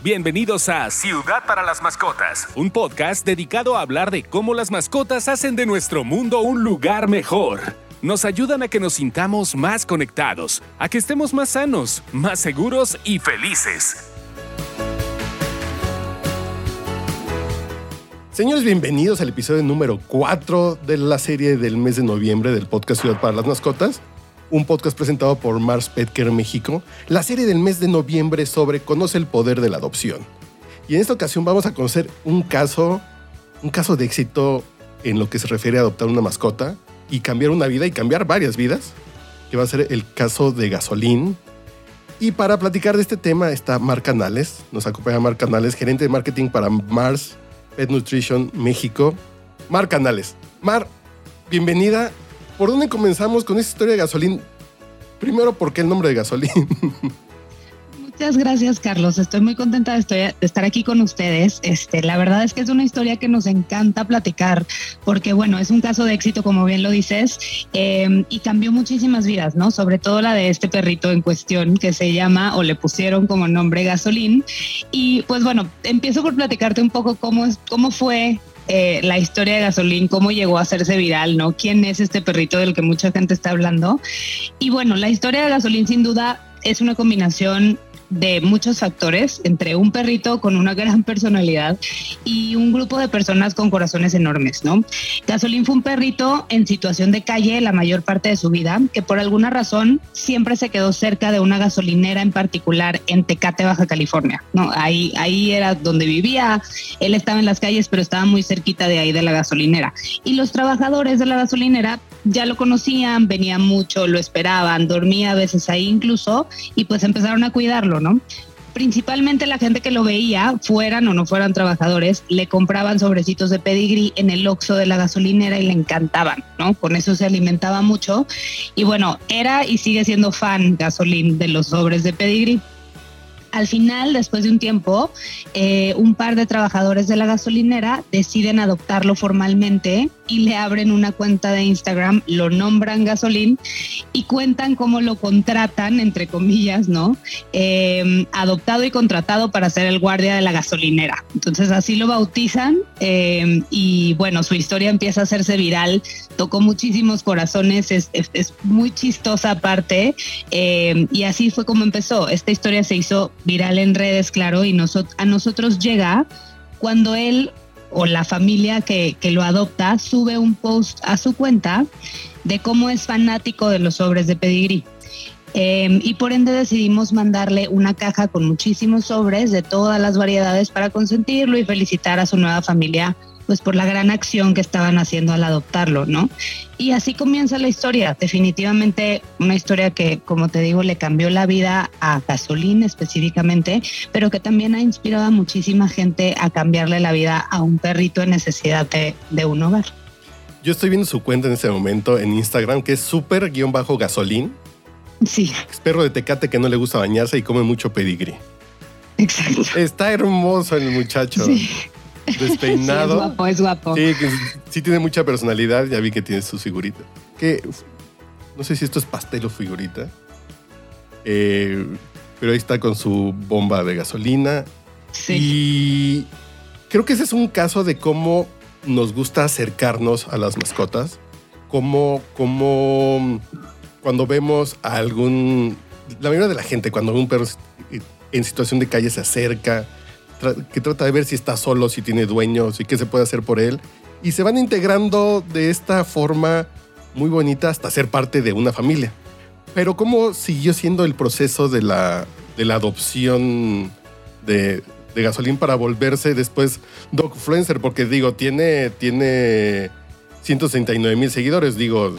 Bienvenidos a Ciudad para las Mascotas, un podcast dedicado a hablar de cómo las mascotas hacen de nuestro mundo un lugar mejor. Nos ayudan a que nos sintamos más conectados, a que estemos más sanos, más seguros y felices. Señores, bienvenidos al episodio número 4 de la serie del mes de noviembre del podcast Ciudad para las Mascotas un podcast presentado por Mars Petker México, la serie del mes de noviembre sobre Conoce el poder de la adopción. Y en esta ocasión vamos a conocer un caso, un caso de éxito en lo que se refiere a adoptar una mascota y cambiar una vida y cambiar varias vidas, que va a ser el caso de Gasolín. Y para platicar de este tema está Mar Canales, nos acompaña Mar Canales, gerente de marketing para Mars Pet Nutrition México. Mar Canales. Mar, bienvenida ¿Por dónde comenzamos con esta historia de gasolín? Primero, ¿por qué el nombre de gasolín? Muchas gracias, Carlos. Estoy muy contenta de, estar aquí con ustedes. Este, la verdad es que es una historia que nos encanta platicar, porque bueno, es un caso de éxito, como bien lo dices, em, y cambió muchísimas vidas, ¿no? Sobre todo la de este perrito en cuestión que se llama o le pusieron como nombre Gasolín. Y pues bueno, empiezo por platicarte un poco cómo, cómo fue eh, la historia de Gasolín, cómo llegó a hacerse viral, ¿no? ¿Quién es este perrito del que mucha gente está hablando? Y bueno, la historia de Gasolín sin duda es una combinación de muchos factores, entre un perrito con una gran personalidad y un grupo de personas con corazones enormes, ¿no? Gasolín fue un perrito en situación de calle la mayor parte de su vida, que por alguna razón siempre se quedó cerca de una gasolinera en particular en Tecate, Baja California, ¿no? Ahí, ahí era donde vivía, él estaba en las calles, pero estaba muy cerquita de ahí de la gasolinera. Y los trabajadores de la gasolinera ya lo conocían, venían mucho, lo esperaban, dormía a veces ahí incluso, y pues empezaron a cuidarlo, ¿no? Principalmente la gente que lo veía, fueran o no fueran trabajadores, le compraban sobrecitos de pedigrí en el oxo de la gasolinera y le encantaban, ¿no? Con eso se alimentaba mucho. Y bueno, era y sigue siendo fan gasolín de los sobres de pedigrí. Al final, después de un tiempo, eh, un par de trabajadores de la gasolinera deciden adoptarlo formalmente y le abren una cuenta de Instagram, lo nombran Gasolín y cuentan cómo lo contratan, entre comillas, ¿no? Em, adoptado y contratado para ser el guardia de la gasolinera. Entonces así lo bautizan em, y bueno, su historia empieza a hacerse viral, tocó muchísimos corazones, es, muy chistosa aparte em, y así fue como empezó. Esta historia se hizo viral en redes, claro, y a nosotros llega cuando él o la familia que, lo adopta sube un post a su cuenta de cómo es fanático de los sobres de pedigrí. Em, y por ende decidimos mandarle una caja con muchísimos sobres de todas las variedades para consentirlo y felicitar a su nueva familia pues por la gran acción que estaban haciendo al adoptarlo, ¿no? Y así comienza la historia, definitivamente una historia que, como te digo, le cambió la vida a Gasolín específicamente, pero que también ha inspirado a muchísima gente a cambiarle la vida a un perrito en necesidad de, de un hogar. Yo estoy viendo su cuenta en este momento en Instagram, que es super guion bajo gasolín. Sí. Es perro de tecate que no le gusta bañarse y come mucho pedigrí. Exacto. Está hermoso el muchacho. Sí despeinado. es guapo, es guapo. Sí, sí tiene mucha personalidad. Ya vi que tiene sus figuritas. Que no sé si esto es pastel o figurita. Eh, pero ahí está con su bomba de gasolina. Sí. Y creo que ese es un caso de cómo nos gusta acercarnos a las mascotas. Como, como cuando vemos a algún. La mayoría de la gente, cuando un perro en situación de calle se acerca, que trata de ver si está solo, si tiene dueños y qué se puede hacer por él. Y se van integrando de esta forma muy bonita hasta ser parte de una familia. Pero ¿cómo siguió siendo el proceso de la, de la adopción de, de Gasolín para volverse después Dogfluencer? Porque digo, tiene, tiene 169 mil seguidores, digo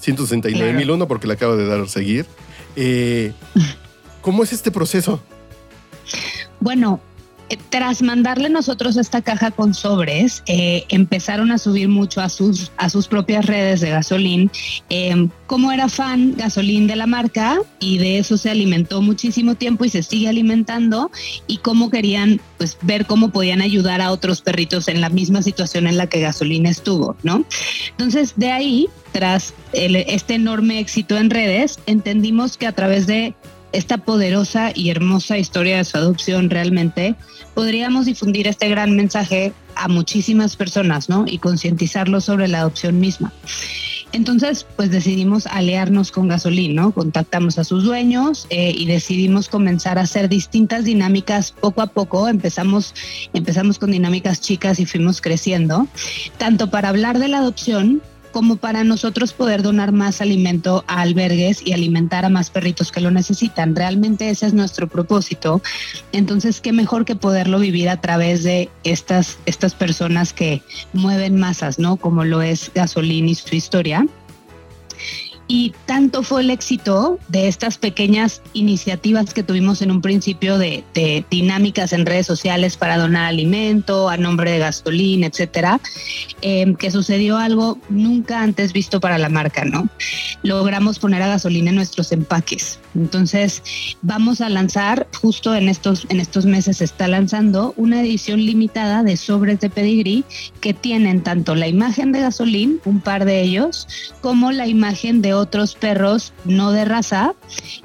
169 mil uno porque le acabo de dar a seguir. Eh, ¿Cómo es este proceso? Bueno, tras mandarle nosotros esta caja con sobres, eh, empezaron a subir mucho a sus, a sus propias redes de gasolín. Eh, como era fan gasolín de la marca y de eso se alimentó muchísimo tiempo y se sigue alimentando y cómo querían pues ver cómo podían ayudar a otros perritos en la misma situación en la que gasolín estuvo, ¿no? Entonces de ahí, tras este enorme éxito en redes, entendimos que a través de esta poderosa y hermosa historia de su adopción realmente, podríamos difundir este gran mensaje a muchísimas personas, ¿no? Y concientizarlos sobre la adopción misma. Entonces, pues decidimos aliarnos con Gasolín. Contactamos a sus dueños eh, y decidimos comenzar a hacer distintas dinámicas poco a poco. Empezamos, empezamos con dinámicas chicas y fuimos creciendo, tanto para hablar de la adopción como para nosotros poder donar más alimento a albergues y alimentar a más perritos que lo necesitan. Realmente ese es nuestro propósito. Entonces, qué mejor que poderlo vivir a través de estas, estas personas que mueven masas, ¿no? Como lo es Gasolín y su historia. Y tanto fue el éxito de estas pequeñas iniciativas que tuvimos en un principio de, dinámicas en redes sociales para donar alimento a nombre de gasolina, etcétera, em, que sucedió algo nunca antes visto para la marca, ¿no? Logramos poner a gasolina en nuestros empaques. Entonces, vamos a lanzar, justo en estos, en estos meses se está lanzando una edición limitada de sobres de pedigrí que tienen tanto la imagen de gasolín, un par de ellos, como la imagen de otros perros no de raza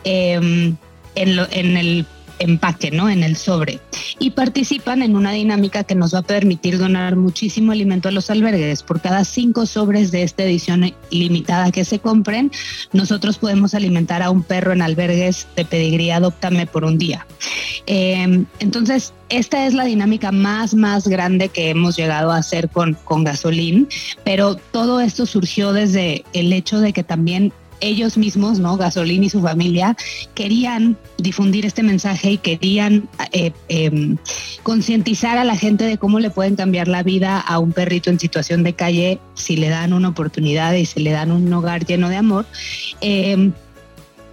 em, en, en el empaque, ¿no? En el sobre. Y participan en una dinámica que nos va a permitir donar muchísimo alimento a los albergues. Por cada cinco sobres de esta edición limitada que se compren, nosotros podemos alimentar a un perro en albergues de pedigría Adóptame por un día. Em, entonces, esta es la dinámica más, más grande que hemos llegado a hacer con, con Gasolín, pero todo esto surgió desde el hecho de que también ellos mismos, ¿no? Gasolín y su familia, querían difundir este mensaje y querían eh, em, concientizar a la gente de cómo le pueden cambiar la vida a un perrito en situación de calle si le dan una oportunidad y se le dan un hogar lleno de amor. Em,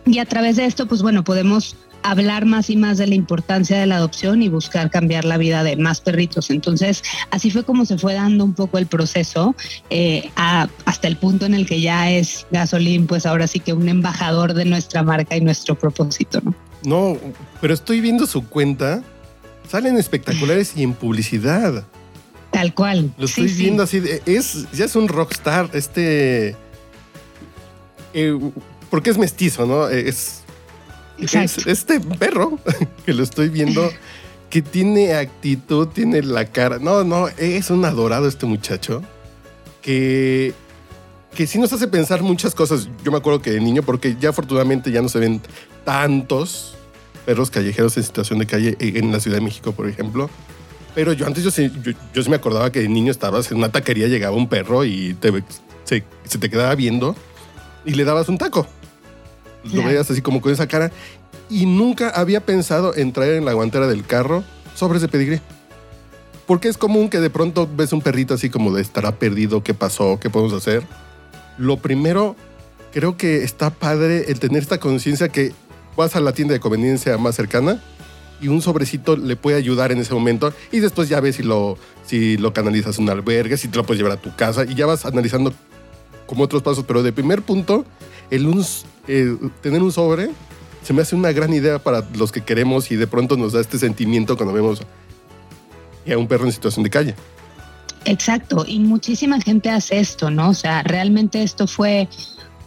y a través de esto, pues bueno, podemos hablar más y más de la importancia de la adopción y buscar cambiar la vida de más perritos. Entonces, así fue como se fue dando un poco el proceso eh, hasta el punto en el que ya es Gasolín, pues ahora sí que un embajador de nuestra marca y nuestro propósito, ¿no? No, pero estoy viendo su cuenta, salen espectaculares y en publicidad. Tal cual. Lo estoy viendo así, es, ya es un rockstar, este... Eh, porque es mestizo, ¿no? Es este perro que lo estoy viendo, que tiene actitud, tiene la cara. No, no, es un adorado este muchacho que, que sí nos hace pensar muchas cosas. Yo me acuerdo que de niño, porque ya afortunadamente ya no se ven tantos perros callejeros en situación de calle en la Ciudad de México, por ejemplo. Pero yo antes yo, yo, yo sí me acordaba que de niño estabas en una taquería, llegaba un perro y te, se, se te quedaba viendo y le dabas un taco lo veías así como con esa cara. Y nunca había pensado en traer en la guantera del carro sobres de pedigrí. Porque es común que de pronto ves un perrito así como de estará perdido, qué pasó, qué podemos hacer. Lo primero, creo que está padre el tener esta conciencia que vas a la tienda de conveniencia más cercana y un sobrecito le puede ayudar en ese momento y después ya ves si lo, si lo canalizas a un albergue, si te lo puedes llevar a tu casa y ya vas analizando como otros pasos, pero de primer punto, el un, eh, tener un sobre se me hace una gran idea para los que queremos y de pronto nos da este sentimiento cuando vemos a un perro en situación de calle. Exacto, y muchísima gente hace esto, ¿no? O sea, realmente esto fue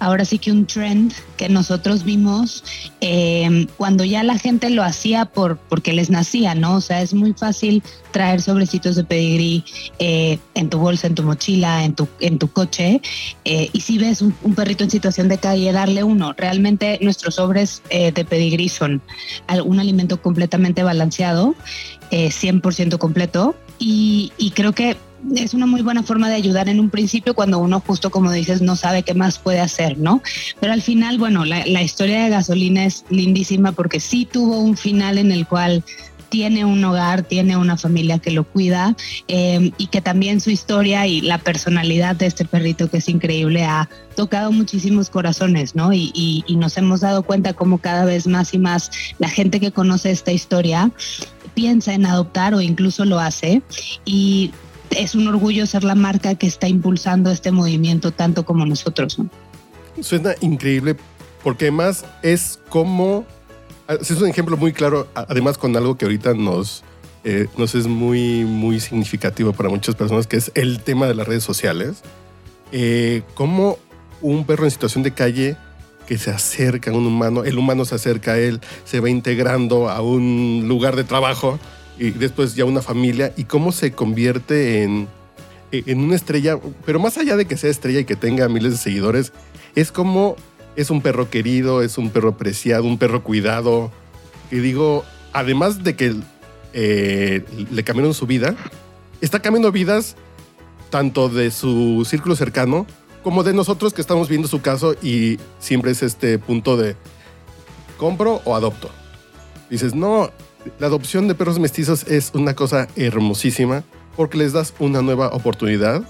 ahora sí que un trend que nosotros vimos em, cuando ya la gente lo hacía por porque les nacía, ¿no? O sea, es muy fácil traer sobrecitos de pedigrí eh, en tu bolsa, en tu mochila, en tu, en tu coche, eh, y si ves un, perrito en situación de calle, darle uno. Realmente nuestros sobres eh, de pedigrí son un alimento completamente balanceado, 100% completo, y, y creo que es una muy buena forma de ayudar en un principio cuando uno justo como dices no sabe qué más puede hacer, ¿no? Pero al final, bueno, la, historia de gasolina es lindísima porque sí tuvo un final en el cual tiene un hogar, tiene una familia que lo cuida em, y que también su historia y la personalidad de este perrito que es increíble ha tocado muchísimos corazones, ¿no? Y, y nos hemos dado cuenta como cada vez más y más la gente que conoce esta historia piensa en adoptar o incluso lo hace y es un orgullo ser la marca que está impulsando este movimiento tanto como nosotros. Suena increíble porque además es como, ah, es un ejemplo muy claro, además con algo que ahorita nos, eh, es muy, muy significativo para muchas personas, que es el tema de las redes sociales. Eh, como un perro en situación de calle que se acerca a un humano, el humano se acerca a él, se va integrando a un lugar de trabajo y después ya una familia y cómo se convierte en, en una estrella, pero más allá de que sea estrella y que tenga miles de seguidores, es como es un perro querido, es un perro apreciado, un perro cuidado. Y digo, además de que eh, le cambiaron su vida, está cambiando vidas tanto de su círculo cercano como de nosotros que estamos viendo su caso y siempre es este punto de compro o adopto. Dices, no, la adopción de perros mestizos es una cosa hermosísima porque les das una nueva oportunidad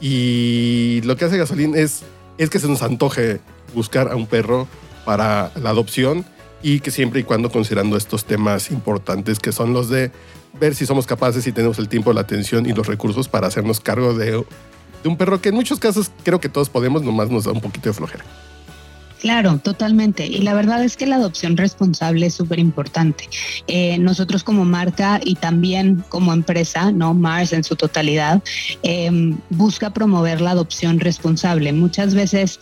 y lo que hace Gasolín es, es que se nos antoje buscar a un perro para la adopción y que siempre y cuando considerando estos temas importantes que son los de ver si somos capaces y tenemos el tiempo, la atención y los recursos para hacernos cargo de, de un perro que en muchos casos creo que todos podemos, nomás nos da un poquito de flojera. Claro, totalmente. Y la verdad es que la adopción responsable es súper importante. Eh, nosotros como marca y también como empresa, no Mars en su totalidad, em, busca promover la adopción responsable. Muchas veces,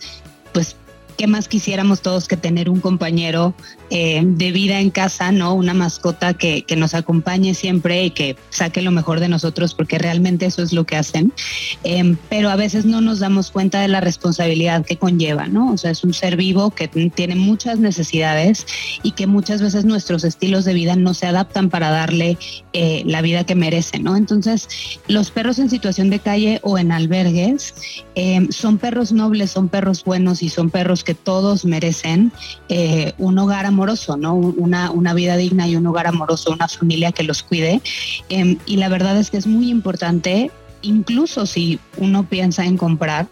¿qué más quisiéramos todos que tener un compañero eh, de vida en casa, ¿no? Una mascota que, que, nos acompañe siempre y que saque lo mejor de nosotros, porque realmente eso es lo que hacen. Em, pero a veces no nos damos cuenta de la responsabilidad que conlleva, ¿no? O sea, es un ser vivo que tiene muchas necesidades y que muchas veces nuestros estilos de vida no se adaptan para darle eh, la vida que merece, ¿no? Entonces, los perros en situación de calle o en albergues em, son perros nobles, son perros buenos y son perros que que todos merecen eh, un hogar amoroso, ¿no? Una, una, vida digna y un hogar amoroso, una familia que los cuide. Em, y la verdad es que es muy importante incluso si uno piensa en comprar,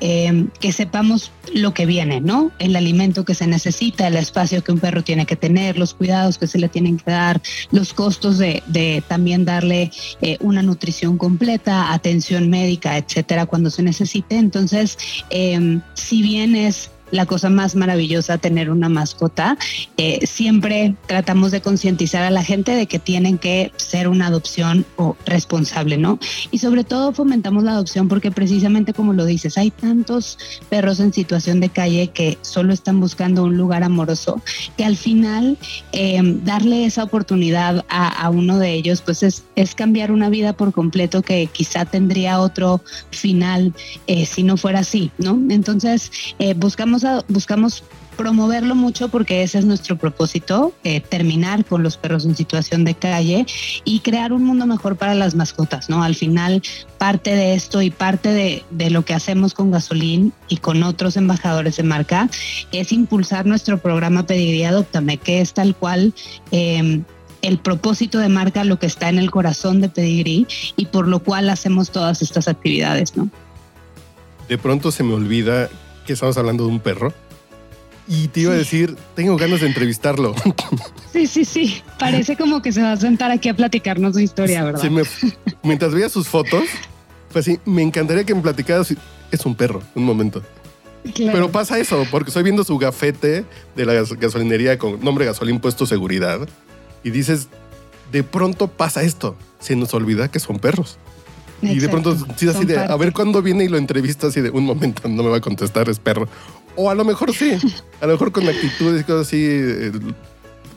eh, que sepamos lo que viene, ¿no? El alimento que se necesita, el espacio que un perro tiene que tener, los cuidados que se le tienen que dar, los costos de, también darle eh, una nutrición completa, atención médica, etcétera, cuando se necesite. Entonces, eh, si bien es la cosa más maravillosa tener una mascota. Eh, siempre tratamos de concientizar a la gente de que tienen que ser una adopción o responsable, ¿no? Y sobre todo fomentamos la adopción porque precisamente como lo dices, hay tantos perros en situación de calle que solo están buscando un lugar amoroso que al final eh, darle esa oportunidad a, uno de ellos pues es, es, cambiar una vida por completo que quizá tendría otro final eh, si no fuera así, ¿no? Entonces buscamos buscamos promoverlo mucho porque ese es nuestro propósito, eh, terminar con los perros en situación de calle y crear un mundo mejor para las mascotas, ¿no? Al final, parte de esto y parte de, lo que hacemos con Gasolín y con otros embajadores de marca es impulsar nuestro programa Pedigrí Adoptame, que es tal cual em, el propósito de marca, lo que está en el corazón de Pedigrí y por lo cual hacemos todas estas actividades, ¿no? De pronto se me olvida que estamos hablando de un perro. Y te iba a decir, tengo ganas de entrevistarlo. Sí, sí, sí. Parece como que se va a sentar aquí a platicarnos su historia, ¿verdad? mientras veía sus fotos, pues sí, me encantaría que me platicaras. Es un perro, un momento. Pero pasa eso, porque estoy viendo su gafete de la gasolinería con nombre Gasolín Puesto Seguridad y dices, de pronto pasa esto. Se nos olvida que son perros. Y de pronto, sí, así de, a ver cuándo viene y lo entrevista así de un momento, no me va a contestar, es perro. O a lo mejor sí, a lo mejor con actitudes y cosas así, eh,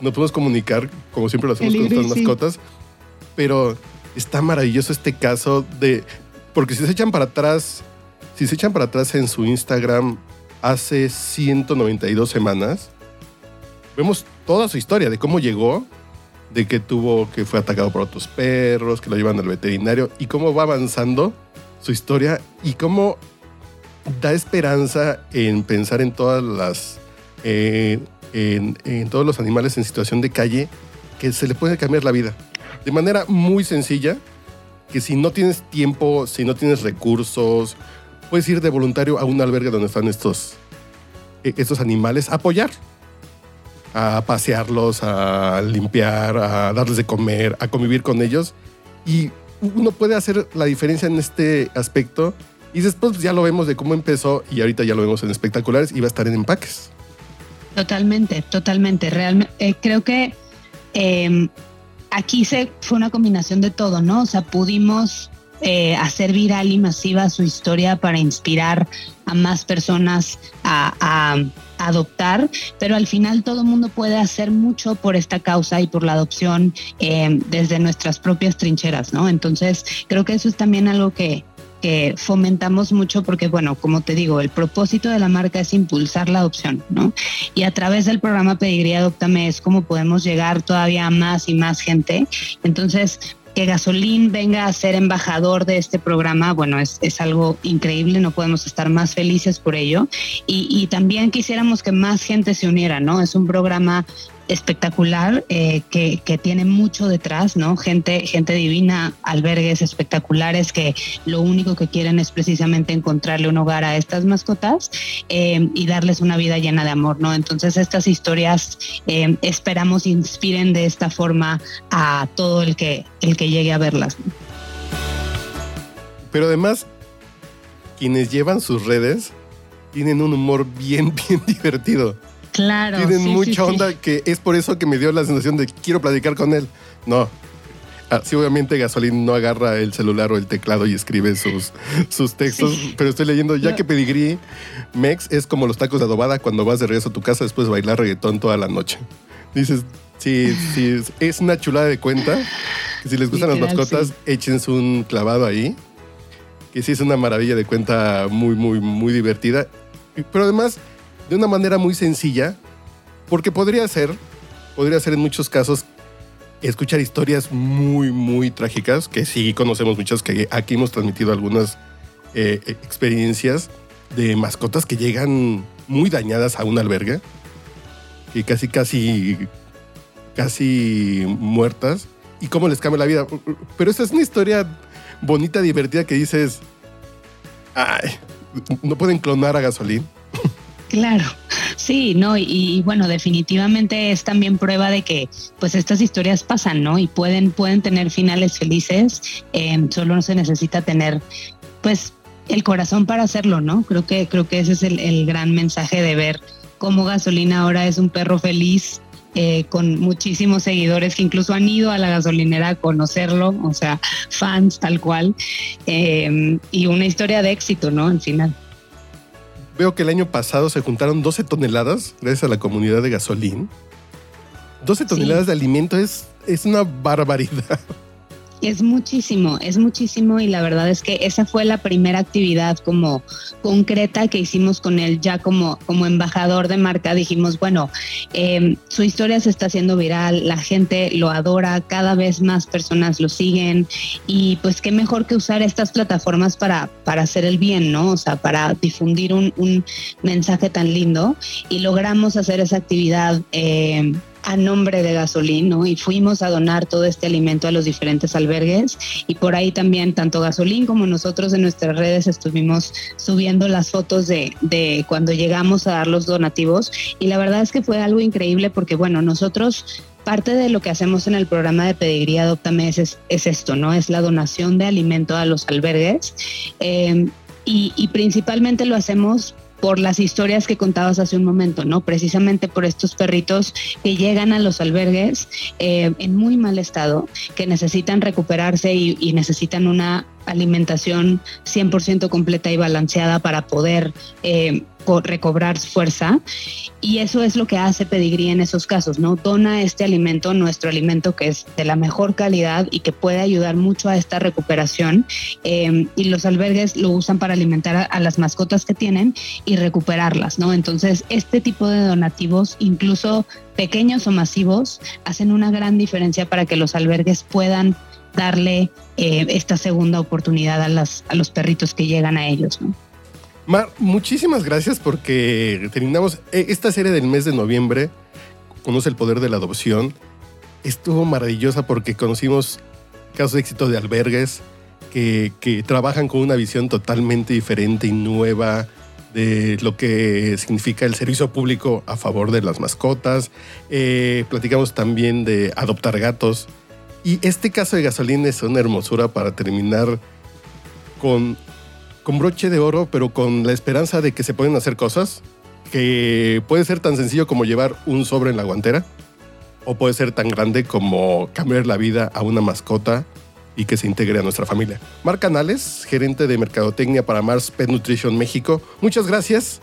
nos podemos comunicar, como siempre lo hacemos con nuestras mascotas. Pero está maravilloso este caso de, porque si se echan para atrás, si se echan para atrás en su Instagram hace 192 semanas, vemos toda su historia de cómo llegó de que tuvo, que fue atacado por otros perros, que lo llevan al veterinario y cómo va avanzando su historia y cómo da esperanza en pensar en todas las, en, en, todos los animales en situación de calle que se le puede cambiar la vida de manera muy sencilla. Que si no tienes tiempo, si no tienes recursos, puedes ir de voluntario a un albergue donde están estos, estos animales, apoyar a pasearlos, a limpiar, a darles de comer, a convivir con ellos. Y uno puede hacer la diferencia en este aspecto. Y después ya lo vemos de cómo empezó y ahorita ya lo vemos en espectaculares y va a estar en empaques. Totalmente, totalmente. Realmente eh, creo que em, aquí se fue una combinación de todo, ¿no? O sea, pudimos eh, hacer viral y masiva su historia para inspirar a más personas a adoptar, pero al final todo el mundo puede hacer mucho por esta causa y por la adopción eh, desde nuestras propias trincheras, ¿no? Entonces, creo que eso es también algo que, que fomentamos mucho porque, bueno, como te digo, el propósito de la marca es impulsar la adopción, ¿no? Y a través del programa Pedigría Adoptame es como podemos llegar todavía a más y más gente. Entonces, que Gasolín venga a ser embajador de este programa, bueno, es, es algo increíble, no podemos estar más felices por ello. Y, y, también quisiéramos que más gente se uniera, ¿no? Es un programa espectacular eh, que, que, tiene mucho detrás, ¿no? Gente, gente divina, albergues espectaculares que lo único que quieren es precisamente encontrarle un hogar a estas mascotas eh, y darles una vida llena de amor, ¿no? Entonces estas historias eh, esperamos inspiren de esta forma a todo el que, el que llegue a verlas. Pero además, quienes llevan sus redes tienen un humor bien, bien divertido. Claro. Tienen sí, mucha sí, onda sí. que es por eso que me dio la sensación de quiero platicar con él. No. Ah, sí, obviamente Gasolín no agarra el celular o el teclado y escribe sus, sus textos, pero estoy leyendo ya no. que pedigrí Mex es como los tacos de adobada cuando vas de regreso a tu casa después de bailar reggaetón toda la noche. Dices, sí, sí, es una chulada de cuenta. Que si les gustan Literal, las mascotas, échense un clavado ahí. Que sí es una maravilla de cuenta muy, muy, muy divertida. Pero además, de una manera muy sencilla, porque podría ser, podría ser en muchos casos escuchar historias muy, muy trágicas, que sí conocemos muchas, que aquí hemos transmitido algunas eh, experiencias de mascotas que llegan muy dañadas a un albergue, y casi, casi, casi muertas, y cómo les cambia la vida. Pero esta es una historia bonita, divertida, que dices, ay, no pueden clonar a gasolina. Claro, sí, no, y, y, bueno, definitivamente es también prueba de que pues estas historias pasan, ¿no? Y pueden, pueden tener finales felices, eh, solo se necesita tener pues el corazón para hacerlo, ¿no? Creo que, creo que ese es el, el gran mensaje de ver cómo gasolina ahora es un perro feliz, eh, con muchísimos seguidores que incluso han ido a la gasolinera a conocerlo, o sea, fans tal cual, eh, y una historia de éxito, ¿no? Al final. Veo que el año pasado se juntaron 12 toneladas gracias a la comunidad de gasolín. 12 toneladas sí. de alimento es, es una barbaridad. Es muchísimo, es muchísimo y la verdad es que esa fue la primera actividad como concreta que hicimos con él ya como, como embajador de marca. Dijimos, bueno, eh, su historia se está haciendo viral, la gente lo adora, cada vez más personas lo siguen y pues qué mejor que usar estas plataformas para, para hacer el bien, ¿no? O sea, para difundir un, un mensaje tan lindo y logramos hacer esa actividad. Eh, a nombre de Gasolín, ¿no? Y fuimos a donar todo este alimento a los diferentes albergues y por ahí también tanto Gasolín como nosotros en nuestras redes estuvimos subiendo las fotos de, cuando llegamos a dar los donativos y la verdad es que fue algo increíble porque, bueno, nosotros parte de lo que hacemos en el programa de pedigría Adoptame es, es esto, ¿no? Es la donación de alimento a los albergues eh, y principalmente lo hacemos por las historias que contabas hace un momento, ¿no? Precisamente por estos perritos que llegan a los albergues eh, en muy mal estado, que necesitan recuperarse y, y necesitan una alimentación 100% completa y balanceada para poder eh, recobrar fuerza. Y eso es lo que hace Pedigrí en esos casos, ¿no? Dona este alimento, nuestro alimento que es de la mejor calidad y que puede ayudar mucho a esta recuperación. Eh, y los albergues lo usan para alimentar a, las mascotas que tienen y recuperarlas, ¿no? Entonces, este tipo de donativos, incluso pequeños o masivos, hacen una gran diferencia para que los albergues puedan darle eh, esta segunda oportunidad a, las, a los perritos que llegan a ellos. Mar, muchísimas gracias porque terminamos eh, esta serie del mes de noviembre, Conoce el Poder de la Adopción. Estuvo maravillosa porque conocimos casos de éxito de albergues que, que trabajan con una visión totalmente diferente y nueva de lo que significa el servicio público a favor de las mascotas. Eh, platicamos también de adoptar gatos. Y este caso de gasolina es una hermosura para terminar con, con broche de oro, pero con la esperanza de que se pueden hacer cosas que puede ser tan sencillo como llevar un sobre en la guantera o puede ser tan grande como cambiar la vida a una mascota y que se integre a nuestra familia. Mar Canales, gerente de mercadotecnia para Mars Pet Nutrition México, muchas gracias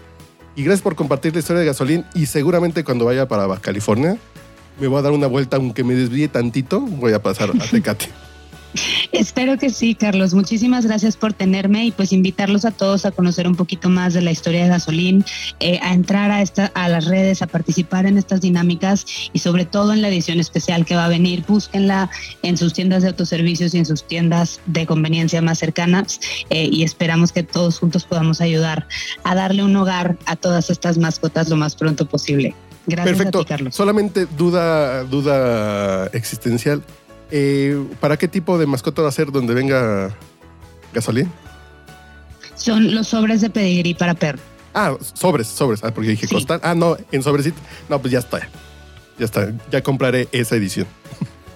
Y gracias por compartir la historia de Gasolín. Y seguramente cuando vaya para Baja California, me voy a dar una vuelta, aunque me desvíe tantito, voy a pasar a Tecate. Espero que sí, Carlos. Muchísimas gracias por tenerme y pues invitarlos a todos a conocer un poquito más de la historia de Gasolín, eh, a entrar a, esta, a las redes, a participar en estas dinámicas y sobre todo en la edición especial que va a venir. Búsquenla en sus tiendas de autoservicios y en sus tiendas de conveniencia más cercanas eh, y esperamos que todos juntos podamos ayudar a darle un hogar a todas estas mascotas lo más pronto posible. Gracias Perfecto. a ti, Carlos. Solamente duda, duda existencial. Eh, ¿Para qué tipo de mascota va a ser donde venga gasolina? Son los sobres de pedigrí para perro. Ah, sobres, sobres. Ah, porque dije Sí. costal. Ah, no, en sobrecito. No, pues ya está. Ya está. Ya compraré esa edición.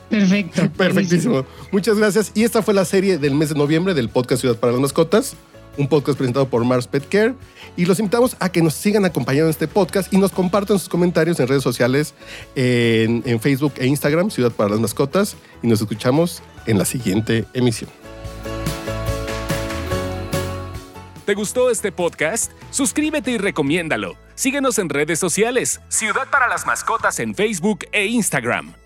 Perfecto. Perfectísimo. Muchas gracias. Y esta fue la serie del mes de noviembre del podcast Ciudad para las Mascotas, un podcast presentado por Mars Pet Care. Y los invitamos a que nos sigan acompañando en este podcast y nos compartan sus comentarios en redes sociales, en, en Facebook e Instagram, Ciudad para las Mascotas. Y nos escuchamos en la siguiente emisión. ¿Te gustó este podcast? Suscríbete y recomiéndalo. Síguenos en redes sociales. Ciudad para las Mascotas en Facebook e Instagram.